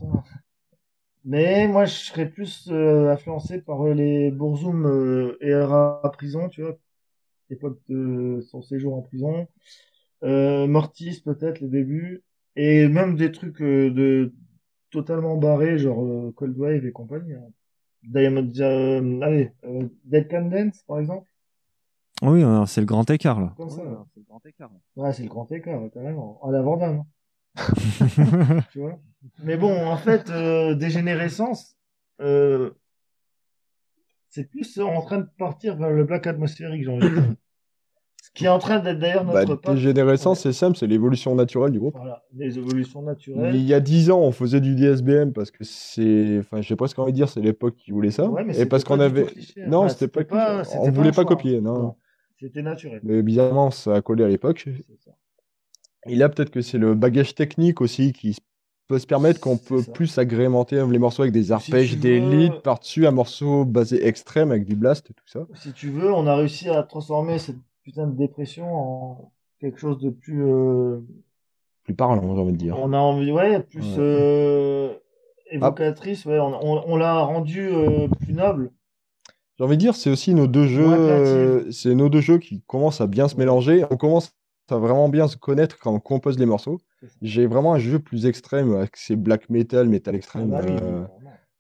Mais moi, je serais plus euh, influencé par euh, les Bourzoum ERA à prison, tu vois, l'époque de son séjour en prison. Mortis, peut-être, les débuts. Et même des trucs euh, de totalement barrés, genre euh, Cold Wave et compagnie. hein. Diamond, euh, allez, euh, Dead Can Dance, par exemple. Oui, euh, c'est le grand écart là. Comme ça. c'est le grand écart. Ouais, c'est le grand écart, ouais, carrément. À la Vandame. tu vois. Mais bon, en fait, euh, dégénérescence, euh, c'est plus en train de partir vers le black atmosphérique, j'ai envie de dire. Ce qui est en train d'être d'ailleurs Bah, notre pote. Dégénérescence, Ouais. c'est simple, c'est l'évolution naturelle du groupe. Voilà, des évolutions Il naturelles. y a 10 ans, on faisait du DSBM parce que c'est, enfin, j'ai presque envie de dire, c'est l'époque qui voulait ça. Ouais, mais et parce pas qu'on avait, cliché, hein. non, Enfin, c'était pas, pas- on pas voulait pas choix, copier, hein. non. Non. C'était naturel. Mais bizarrement, ça a collé à l'époque. Et là, peut-être que c'est le bagage technique aussi qui peut se permettre qu'on peut ça. plus agrémenter les morceaux avec des arpèges, tu des veux- leads par-dessus, un morceau basé extrême avec du blast tout ça. Si tu veux, on a réussi à transformer cette putain de dépression en quelque chose de plus. euh, Plus parlant, j'ai envie de dire. On a envie, ouais, plus Ouais. euh, évocatrice, ouais, on, on, on l'a rendu euh, plus noble. J'ai envie de dire, c'est aussi nos deux jeux, c'est nos deux jeux qui commencent à bien se mélanger. On commence à vraiment bien se connaître quand on compose les morceaux. J'ai vraiment un jeu plus extrême avec ces black metal, metal extrême,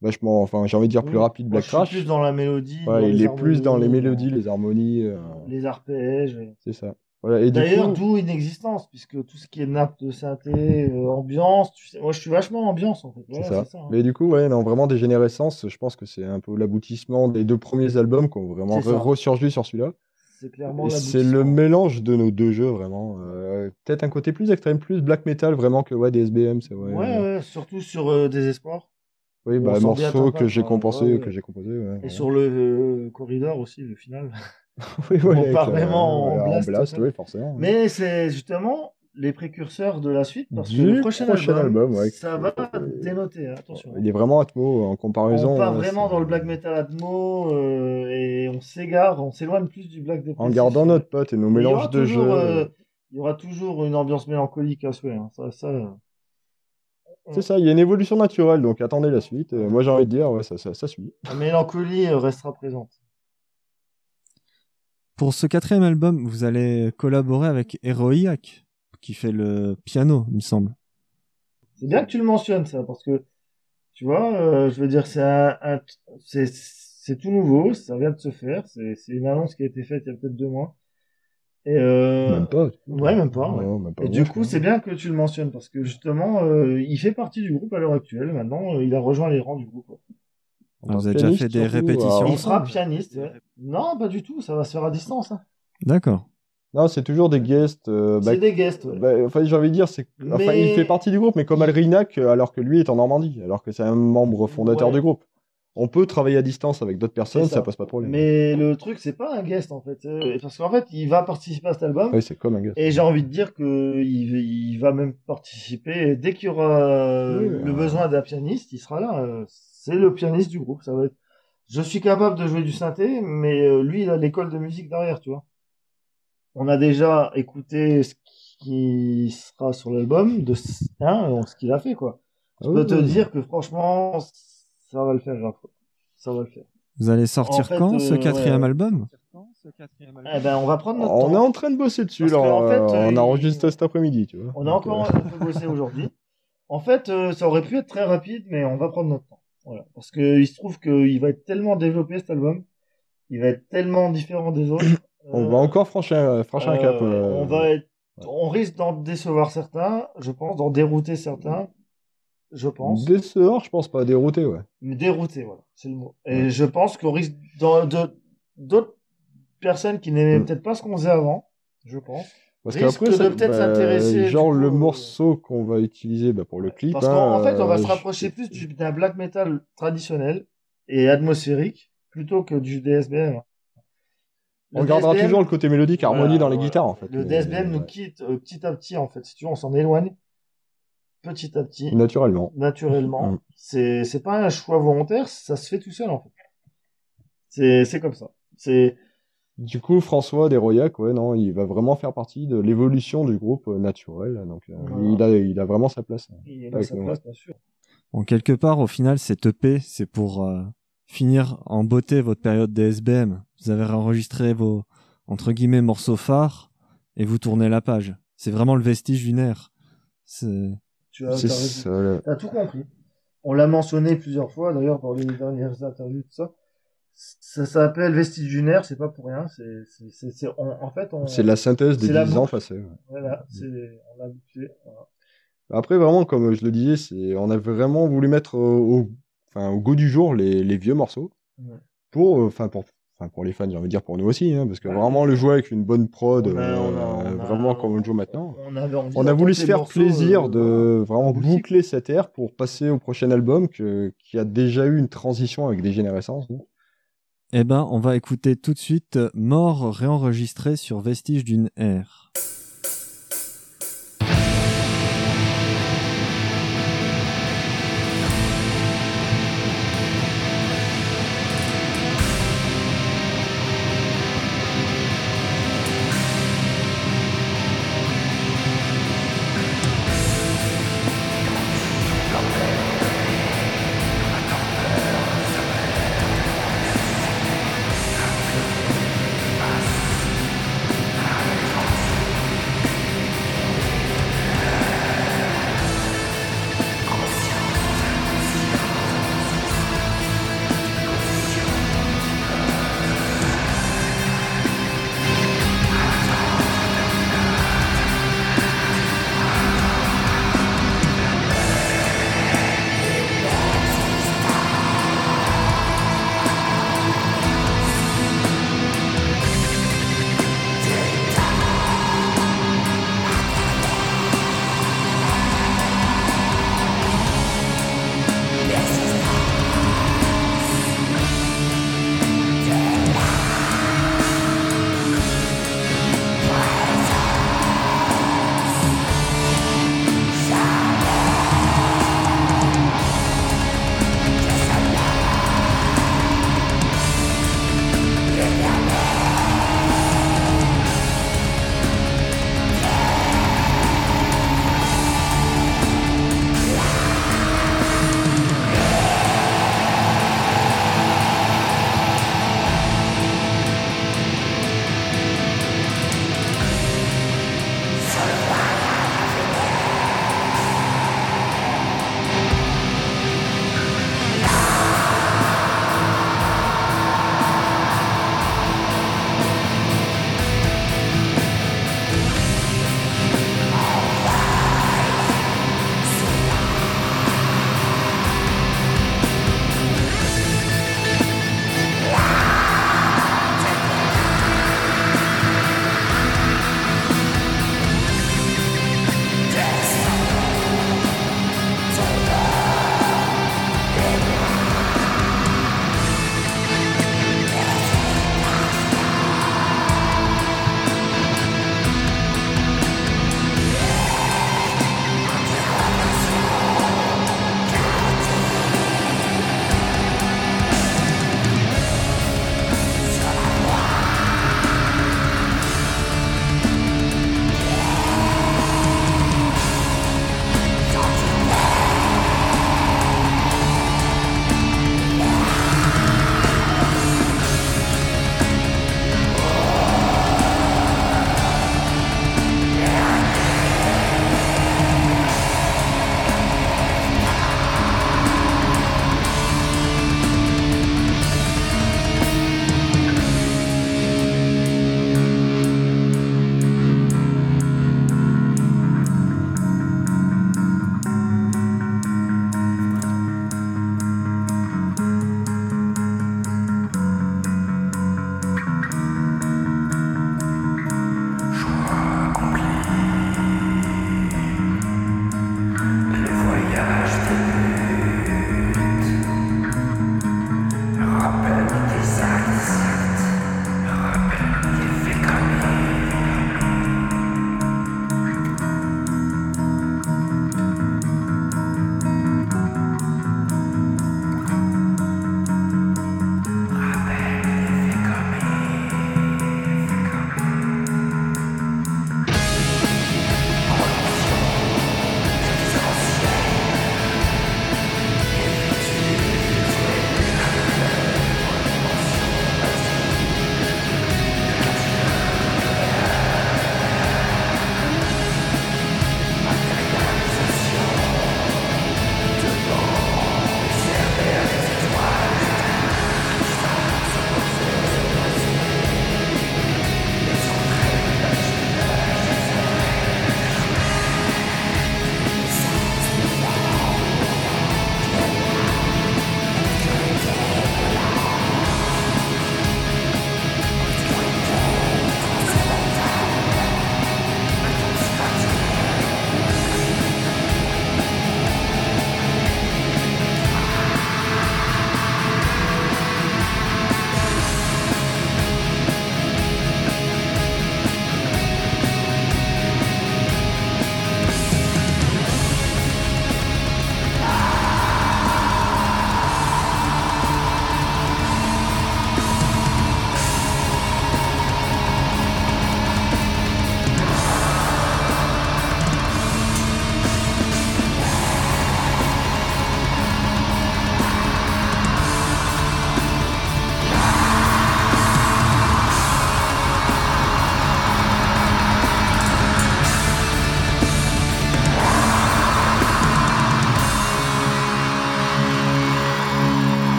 vachement, enfin, j'ai envie de dire plus Oui. rapide, Moi, black suis crash. plus dans la mélodie, Ouais, dans il est plus dans les mélodies, les harmonies, euh, les arpèges. c'est ça. Voilà, et du D'ailleurs, d'où inexistence, puisque tout ce qui est nappe de synthé, euh, ambiance, tu sais, moi je suis vachement ambiance en fait. c'est ça. c'est ça, hein. Mais du coup, ouais, non, vraiment Dégénérescence, je pense que c'est un peu l'aboutissement des deux premiers albums qui ont vraiment ressurgi sur celui-là. C'est clairement Et C'est le mélange de nos deux jeux, vraiment. Euh, Peut-être un côté plus extrême, plus black metal, vraiment, que ouais, des SBM, c'est vrai. Ouais, ouais, surtout sur euh, Désespoir. Oui, bah, bien morceau que j'ai ouais. que j'ai composé. Et sur le euh, corridor aussi, le final. Oui, on part avec, vraiment en blast, oui, forcément. Mais c'est justement les précurseurs de la suite, parce que le prochain, album, ça va Euh, dénoter, hein, attention. Il est vraiment Atmo en comparaison. on part vraiment dans le black metal Atmo euh, et on s'égare, on s'éloigne plus du black dépressif. En gardant notre pote et nos mélanges de jeux. euh, il y aura toujours une ambiance mélancolique à souhait. hein. Ça, ça, euh, C'est ça, il y a une évolution naturelle, donc attendez la suite. Euh, moi, j'ai envie de dire, ouais, ça, ça, ça suit. la mélancolie euh, restera présente. Pour ce quatrième album, vous allez collaborer avec Heroiac, qui fait le piano, il me semble. C'est bien que tu le mentionnes, ça, parce que, tu vois, euh, je veux dire, c'est un, un- c'est, c'est tout nouveau, ça vient de se faire, c'est, c'est une annonce qui a été faite il y a peut-être deux mois. Et euh, Même pas. Ouais, même pas. ouais. Non, même pas. Et du coup, c'est bien que tu le mentionnes parce que justement, euh, il fait partie du groupe à l'heure actuelle. Maintenant, euh, il a rejoint les rangs du groupe. Ah, vous avez déjà fait des répétitions Il sera pianiste. ouais. Non, pas du tout. Ça va se faire à distance. hein. D'accord. Non, c'est toujours des guests. euh, bah, C'est des guests. ouais. bah, enfin, j'ai envie de dire, c'est. Enfin, Mais- il fait partie du groupe, mais comme Alrinac, alors que lui est en Normandie, alors que c'est un membre fondateur Ouais. du groupe. On peut travailler à distance avec d'autres personnes, ça. ça. passe pas de problème. Mais le truc, c'est pas un guest en fait, Euh, parce qu'en fait, il va participer à cet album. Oui, c'est comme un guest. Et j'ai envie de dire que il, il va même participer. Et dès qu'il y aura Oui, le euh. besoin d'un pianiste, il sera là. Euh, C'est le pianiste du groupe. Ça va être. Je suis capable de jouer du synthé, mais euh, lui, il a l'école de musique derrière, tu vois. On a déjà écouté ce qui sera sur l'album de ce hein, ce qu'il a fait, quoi. Je Ah peux oui, te oui. dire que franchement, ça va le faire, Jean. Ça va le faire. Vous allez sortir En fait, quand ce euh, quatrième ouais. album Eh ben, on va prendre notre On est temps. en train de bosser dessus, là. fait, euh, euh, on il- enregistre cet après-midi, tu vois. On a encore euh, un peu bossé aujourd'hui. En fait, euh, ça aurait pu être très rapide, mais on va prendre notre temps. Voilà. Parce que il se trouve qu'il va être tellement développé cet album, il va être tellement différent des autres. On Euh, va encore franchir, euh, franchir un cap. euh, euh, On va être, ouais. on risque d'en décevoir certains, je pense, d'en dérouter certains, je pense. Décevant, je pense pas, dérouté, ouais. Mais dérouter, voilà, c'est le mot. Et je pense qu'on risque d'autres personnes qui n'aimaient Mm. peut-être pas ce qu'on faisait avant, je pense. Parce qu'après, peut-être bah, s'intéresser, Genre coup, le euh, morceau qu'on va utiliser bah, pour le clip. Parce hein, qu'en en fait, on va euh, se rapprocher plus du- d'un black metal traditionnel et atmosphérique plutôt que du DSBM. On gardera DSBM, toujours le côté mélodique, harmonie voilà, dans les voilà. guitares, en fait. Le mais- DSBM nous quitte euh, petit à petit, en fait. Si tu veux, on s'en éloigne petit à petit, Naturellement. naturellement. Mm. C'est c'est pas un choix volontaire, ça se fait tout seul, en fait. C'est c'est comme ça. C'est Du coup, François Desroyac, ouais, non, il va vraiment faire partie de l'évolution du groupe euh, naturel. Donc, euh, Voilà. il, a, il a vraiment sa place. il est à Avec sa nous, place, bien sûr. Bon, quelque part, au final, cette EP, c'est pour euh, finir en beauté votre période DSBM. Vous avez enregistré vos, entre guillemets, morceaux phares et vous tournez la page. C'est vraiment le vestige d'une ère. C'est... Tu as, ça, tout compris. On l'a mentionné plusieurs fois, d'ailleurs, dans les dernières interviews, tout ça. Ça s'appelle ère, c'est pas pour rien. C'est, en fait, on, C'est la synthèse des C'est la 10 ans passés. ouais. voilà, c'est, on. Voilà. Après, vraiment, comme je le disais, c'est, on a vraiment voulu mettre au, au- enfin, au goût du jour les, les vieux morceaux Ouais. pour, euh, enfin, pour, enfin, pour les fans, j'ai envie de dire pour nous aussi, hein, parce que vraiment le jouer avec une bonne prod, On a- euh, on a- on a- vraiment comme on le joue maintenant. On avait envie On a voulu se faire plaisir euh, de vraiment boucler cette ère pour passer au prochain album que, qui a déjà eu une transition avec des générations. Eh ben, on va écouter tout de suite Mort réenregistré sur Vestige d'une ère.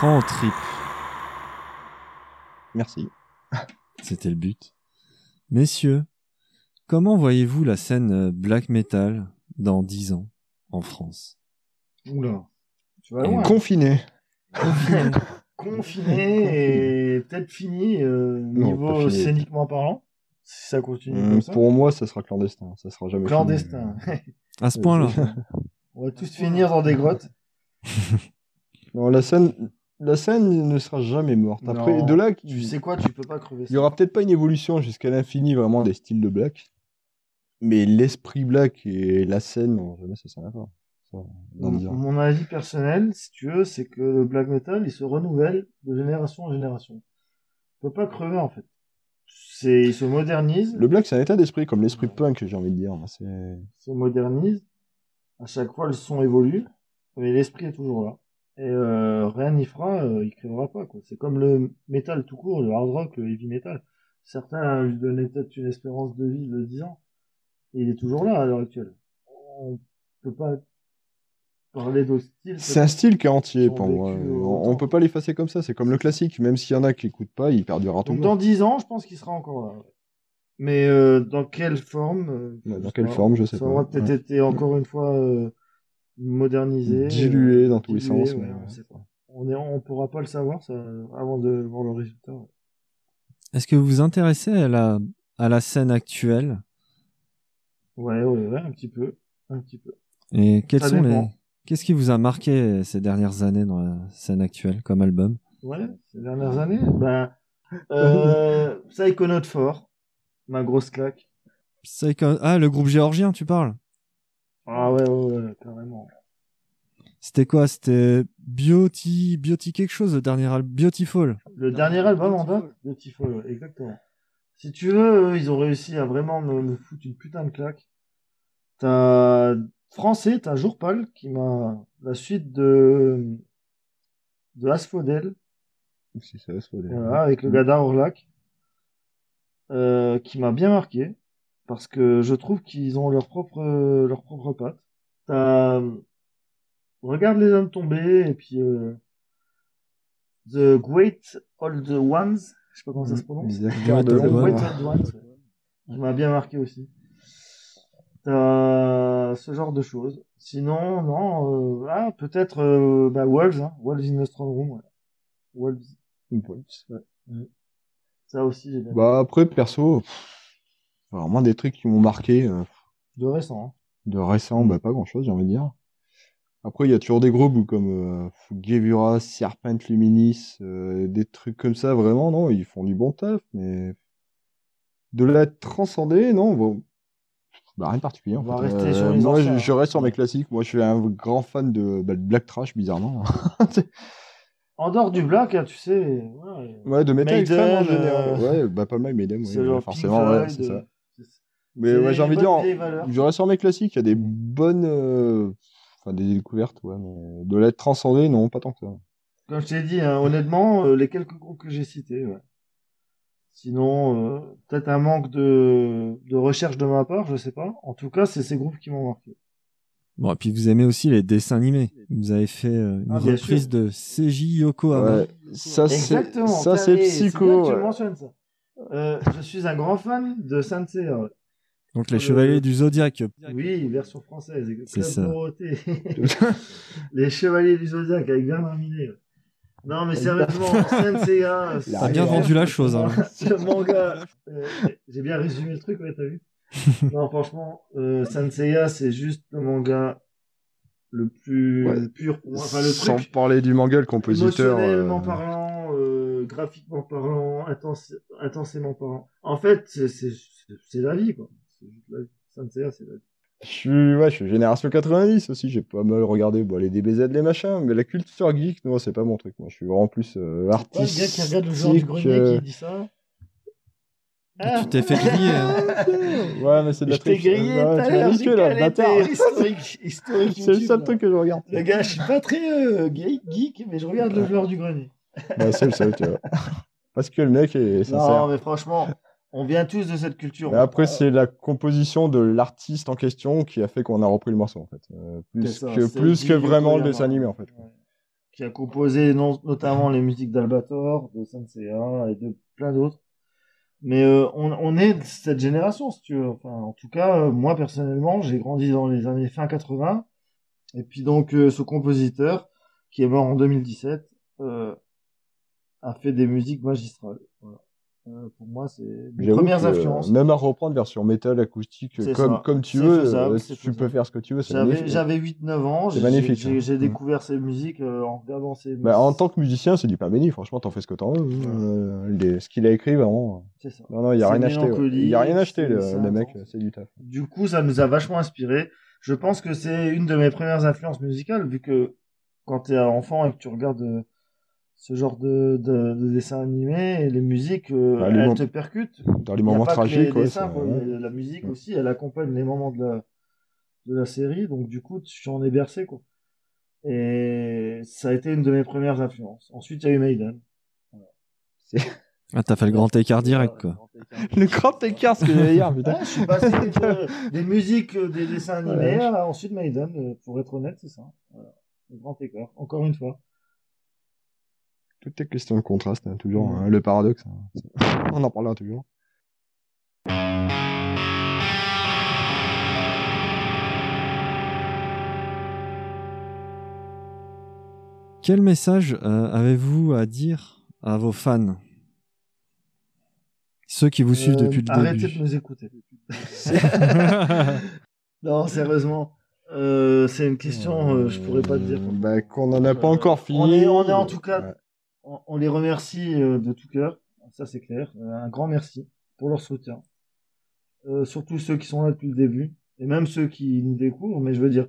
Prend au trip. Merci. C'était le but. Messieurs, comment voyez-vous la scène euh, black metal dans 10 ans en France? Oula. Tu vas loin. Confiné. Confiné et peut-être fini euh, Non, niveau fini. scéniquement parlant. Si ça continue Hum, comme ça. pour moi, ça sera clandestin. Ça sera jamais Clandestin. À ce point-là On va tous finir dans des grottes. Non, la scène, la scène ne sera jamais morte. Après, Non. de là, Tu sais quoi, tu peux pas crever il y aura peut-être pas une évolution jusqu'à l'infini vraiment des styles de black, mais l'esprit black et la scène, non, jamais dans dix Mon, avis personnel, si tu veux, c'est que le black metal, il se renouvelle de génération en génération. Il peut pas crever en fait. C'est, il se modernise, Le black, c'est un état d'esprit comme l'esprit punk, j'ai envie de dire. C'est il se modernise. À chaque fois, le son évolue, mais l'esprit est toujours là. Et euh, rien n'y fera, euh, il crèvera pas. Quoi. C'est comme le metal tout court, le hard rock, le heavy metal. Certains lui donnaient peut-être une espérance de vie de 10 ans. Et il est toujours là à l'heure actuelle. On peut pas parler d'autres styles. C'est un style qui est entier pour moi. vécu On, peut pas l'effacer comme ça. C'est comme le classique. Même s'il y en a qui l'écoutent pas, il perdurera tout dans temps. 10 ans, je pense qu'il sera encore là. Mais euh, dans quelle forme euh, dans quelle forme, je sais Ça pas. aura peut-être Ouais. été encore une fois euh, modernisé. Dilué euh, dans tous les dilué, sens. ouais, mais- on pas. On est, on pourra pas le savoir ça, avant de voir le résultat. ouais. Est-ce que vous vous intéressez à la, à la scène actuelle? Ouais, ouais, ouais, un petit peu, un petit peu. Et quels sont les... Qu'est-ce qui vous a marqué ces dernières années dans la scène actuelle comme album? Ouais, ces dernières années, ben, euh, Psychonaut fort, ma grosse claque. Psycho- Ah, le groupe géorgien, tu parles? Ah ouais, ouais, ouais, carrément. C'était quoi? C'était Beauty... Beauty quelque chose, le dernier album Beautiful. Le dernier album en date Beautiful, ouais, exactement. Si tu veux, eux, ils ont réussi à vraiment me, me foutre une putain de claque. T'as français, t'as Jour Pâle qui m'a la suite de de Asphodel, Si pas des- voilà, avec le gars Orlac, euh, qui m'a bien marqué parce que je trouve qu'ils ont leur propre leur propre patte. T'as regarde les hommes tombés et puis euh, The Great Old Ones, je sais pas comment ça se prononce. T'as The. Great Old Ones, qui m'a bien marqué aussi. T'as ce genre de choses. Sinon, non, euh, ah, peut-être euh, bah, Wolves, hein, Wolves in the Strong Room. Ouais. Wolves, Ouais. ça aussi j'ai bien. Bah après, perso, pff, vraiment des trucs qui m'ont marqué. euh, De récent. Hein. De récent, bah pas grand chose, j'ai envie de dire. Après, il y a toujours des groupes comme euh, Gevura, Serpent Luminis, euh, des trucs comme ça, vraiment, non, ils font du bon taf, mais de la transcender, non, bon, bah rien de particulier. en On va fait. rester sur les moi, je, je hein. reste sur mes classiques. Moi, je suis un grand fan de, bah, de Black Trash, bizarrement. En dehors du black, hein, tu sais, ouais, ouais, de métal Maiden, extrême en général. euh, Ouais, bah pas mal Maiden, oui, forcément, ouais, c'est ça. Mais ouais, j'ai envie de dire, je reste sur mes classiques, il y a des bonnes, euh, enfin des découvertes, ouais, mais de l'être transcendé, non, pas tant que ça. Comme je t'ai dit, hein, honnêtement, euh, les quelques groupes que j'ai cités, ouais. Sinon, euh, peut-être un manque de, de recherche de ma part, je sais pas. En tout cas, c'est ces groupes qui m'ont marqué. Bon, et puis vous aimez aussi les dessins animés. Vous avez fait euh, une Ah, reprise sûr. de Seiji Yokohama. Ouais, ça c'est, Exactement. ça c'est bien psycho. que tu le ouais. mentionnes, ça. Euh, je suis un grand fan de Sansei. ouais. Donc les Euh, Chevaliers du Zodiaque. Oui, version française. C'est ça. Les Chevaliers du Zodiac avec Bernard Minet. Non, mais sérieusement, Senseiya. Il a T'as bien vendu la chose. Hein. Ce manga. euh, J'ai bien résumé le truc, ouais, t'as vu Non, franchement, euh, Senseiya, c'est juste le manga le plus Ouais. pur pour moi. Enfin, le Sans truc, parler du manga, le compositeur. émotionnellement euh, parlant, euh, graphiquement parlant, intense- intensément parlant. En fait, c'est la vie, quoi. C'est juste la vie. Senseiya, c'est la vie. Je suis, ouais, je suis génération 90 aussi, j'ai pas mal regardé bon, les DBZ, les machins, mais la culture geek, non, c'est pas mon truc. Moi, je suis vraiment plus euh, Pas le artistique. gars qui regarde le genre du grenier euh, qui dit ça. Tu t'es fait griller. hein. Ouais, mais c'est de la Je t'ai triche. grillé tout à là, historique, historique C'est le seul truc que je regarde. Le gars, je suis pas très euh, geek, mais je regarde le joueur du grenier. Ouais, c'est le seul, tu vois. Parce que le mec est Non, sincère. mais franchement, on vient tous de cette culture. Mais après, c'est la composition de l'artiste en question qui a fait qu'on a repris le morceau, en fait. Euh, plus ça, que, plus vraiment le dessin animé, en fait. Ouais. qui a composé non- notamment les musiques d'Albator, de Senseiya et de plein d'autres. Mais euh, on, on est de cette génération, si tu veux. Enfin, en tout cas, euh, moi personnellement, j'ai grandi dans les années fin 80. Et puis donc, euh, ce compositeur, qui est mort en 2017, euh, a fait des musiques magistrales. Euh, pour moi, c'est mes premières que, influences. Même à reprendre version métal, acoustique, comme, ça. comme tu veux, faisable, euh, tu peux faire ce que tu veux. J'avais, magnifique. j'avais 8-9 ans, C'est j'ai, magnifique, j'ai, hein. découvert ces musiques euh, en regardant ces musiques. Bah, en tant que musicien, c'est du pain béni. Franchement, t'en fais ce que t'en veux. hein. Euh, les- ce qu'il a écrit, vraiment. C'est ça. Non, non, il y a rien acheté. Il y a rien acheté, le, le mec. C'est du taf. Du coup, ça nous a vachement inspiré. Je pense que c'est une de mes premières influences musicales, vu que quand t'es enfant et que tu regardes euh, ce genre de, de, de dessins animés, et les musiques, euh, Bah, les elles mom- te percutent. Dans les moments tragiques, les dessins, c'est- quoi, ouais. la musique aussi, elle accompagne les moments de la, de la série, donc du coup, tu en es bercé, quoi. Et ça a été une de mes premières influences. Ensuite, il y a eu Maiden. Ah, t'as fait le grand écart direct, quoi. Le grand écart, ce que j'allais dire, putain. Ouais, je suis passé de- des musiques, euh, des dessins animés, à ensuite Maiden, euh, pour être honnête, c'est ça. Voilà. Le grand écart, encore une fois. Tout est question de contraste, hein, toujours. Hein, le paradoxe. hein. On en parlera toujours. Quel message euh, avez-vous à dire à vos fans? Ceux qui vous suivent Euh, depuis le arrêtez début. de nous écouter. non, sérieusement. Euh, c'est une question, euh, je pourrais pas te dire. Bah, qu'on en a pas encore fini. On est, on est en tout cas, Ouais. On, on les remercie euh, de tout cœur. Ça, c'est clair. Euh, Un grand merci pour leur soutien. Euh, surtout ceux qui sont là depuis le début. Et même ceux qui nous découvrent. Mais je veux dire,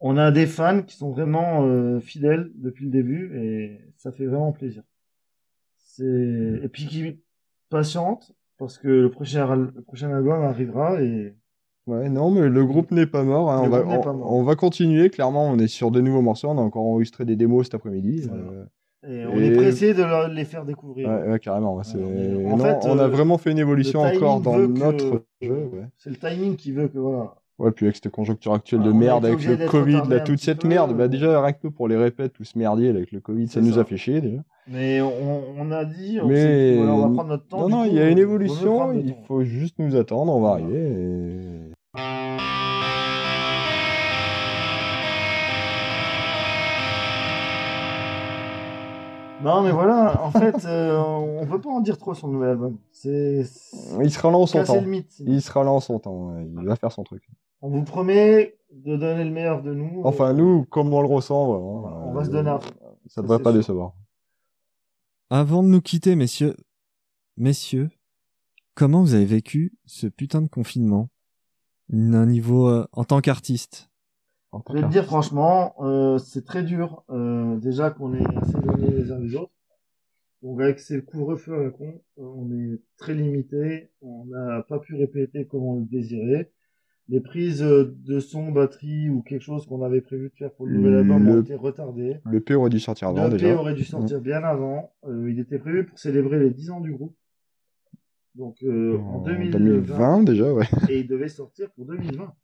on a des fans qui sont vraiment euh, fidèles depuis le début. Et ça fait vraiment plaisir. C'est, et puis qui patientent. Parce que le prochain, le prochain album arrivera et Ouais, non, mais le groupe n'est pas mort. hein, On, va, groupe n'est on, pas mort. on va continuer. Clairement, on est sur de nouveaux morceaux. On a encore enregistré des démos cet après-midi. Voilà. euh, Et on Et- est pressé de leur- les faire découvrir. ouais, ouais, carrément. ouais, en non, fait, on a euh, vraiment fait une évolution encore dans que- notre jeu. C'est le timing qui veut que voilà. Ouais, puis avec cette conjoncture actuelle de merde, avec le Covid, là, toute cette peu, merde, bah déjà, rien que pour les répètes, tout ce merdier avec le Covid, ça nous a fait chier déjà. Mais on, on a dit, on, Mais- voilà, on va prendre notre temps. non, non, coup, il y a une évolution, il faut juste nous attendre, on va arriver. et- Non, mais voilà, en fait, euh, on veut pas en dire trop sur le nouvel album. C'est. Il sera là en son temps. le mythe. sinon. Il sera là en son temps, il va faire son truc. On vous promet de donner le meilleur de nous. Enfin, Euh, nous, comme on le ressent, vraiment, on euh, va se donner fond. Ça ne va c'est pas sûr. décevoir. Avant de nous quitter, messieurs, messieurs, comment vous avez vécu ce putain de confinement? Un niveau euh, en tant qu'artiste. En Je vais te dire franchement, euh, c'est très dur. Euh, déjà qu'on est assez éloignés les uns des autres. Donc avec ces couvre-feu à la con, euh, on est très limité. On n'a pas pu répéter comme on le désirait. Les prises euh, de son, batterie ou quelque chose qu'on avait prévu de faire pour le nouvel album ont été retardées. Le P aurait dû sortir avant Le P déjà. Mmh. aurait dû sortir bien avant. Euh, il était prévu pour célébrer les 10 ans du groupe. Donc euh, en 2020, 2020 déjà, ouais. et il devait sortir pour 2020.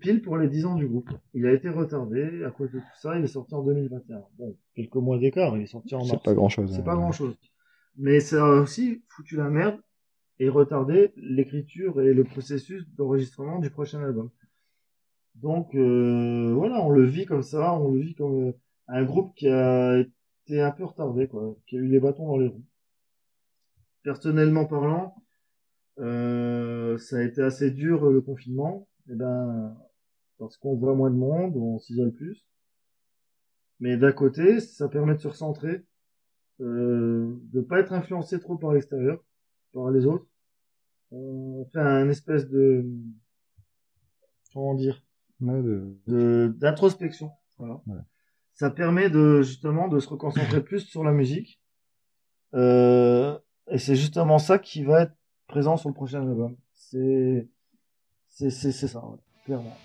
Pile pour les 10 ans du groupe. Il a été retardé à cause de tout ça, il est sorti en 2021. Bon, quelques mois d'écart, il est sorti en C'est mars. pas grand chose. C'est pas grand chose. Mais ça a aussi foutu la merde et retardé l'écriture et le processus d'enregistrement du prochain album. Donc euh, voilà, on le vit comme ça, on le vit comme euh, un groupe qui a été un peu retardé, quoi, qui a eu les bâtons dans les roues. Personnellement parlant, euh, ça a été assez dur le confinement, et ben parce qu'on voit moins de monde, on s'isole plus. Mais d'un côté, ça permet de se recentrer, euh, de pas être influencé trop par l'extérieur, par les autres. On fait un espèce de comment dire Ouais, de- d'introspection. Voilà. Ouais. Ça permet de justement de se reconcentrer plus sur la musique. Euh, et c'est justement ça qui va être présent sur le prochain album. C'est c'est c'est c'est ça, ouais, clairement.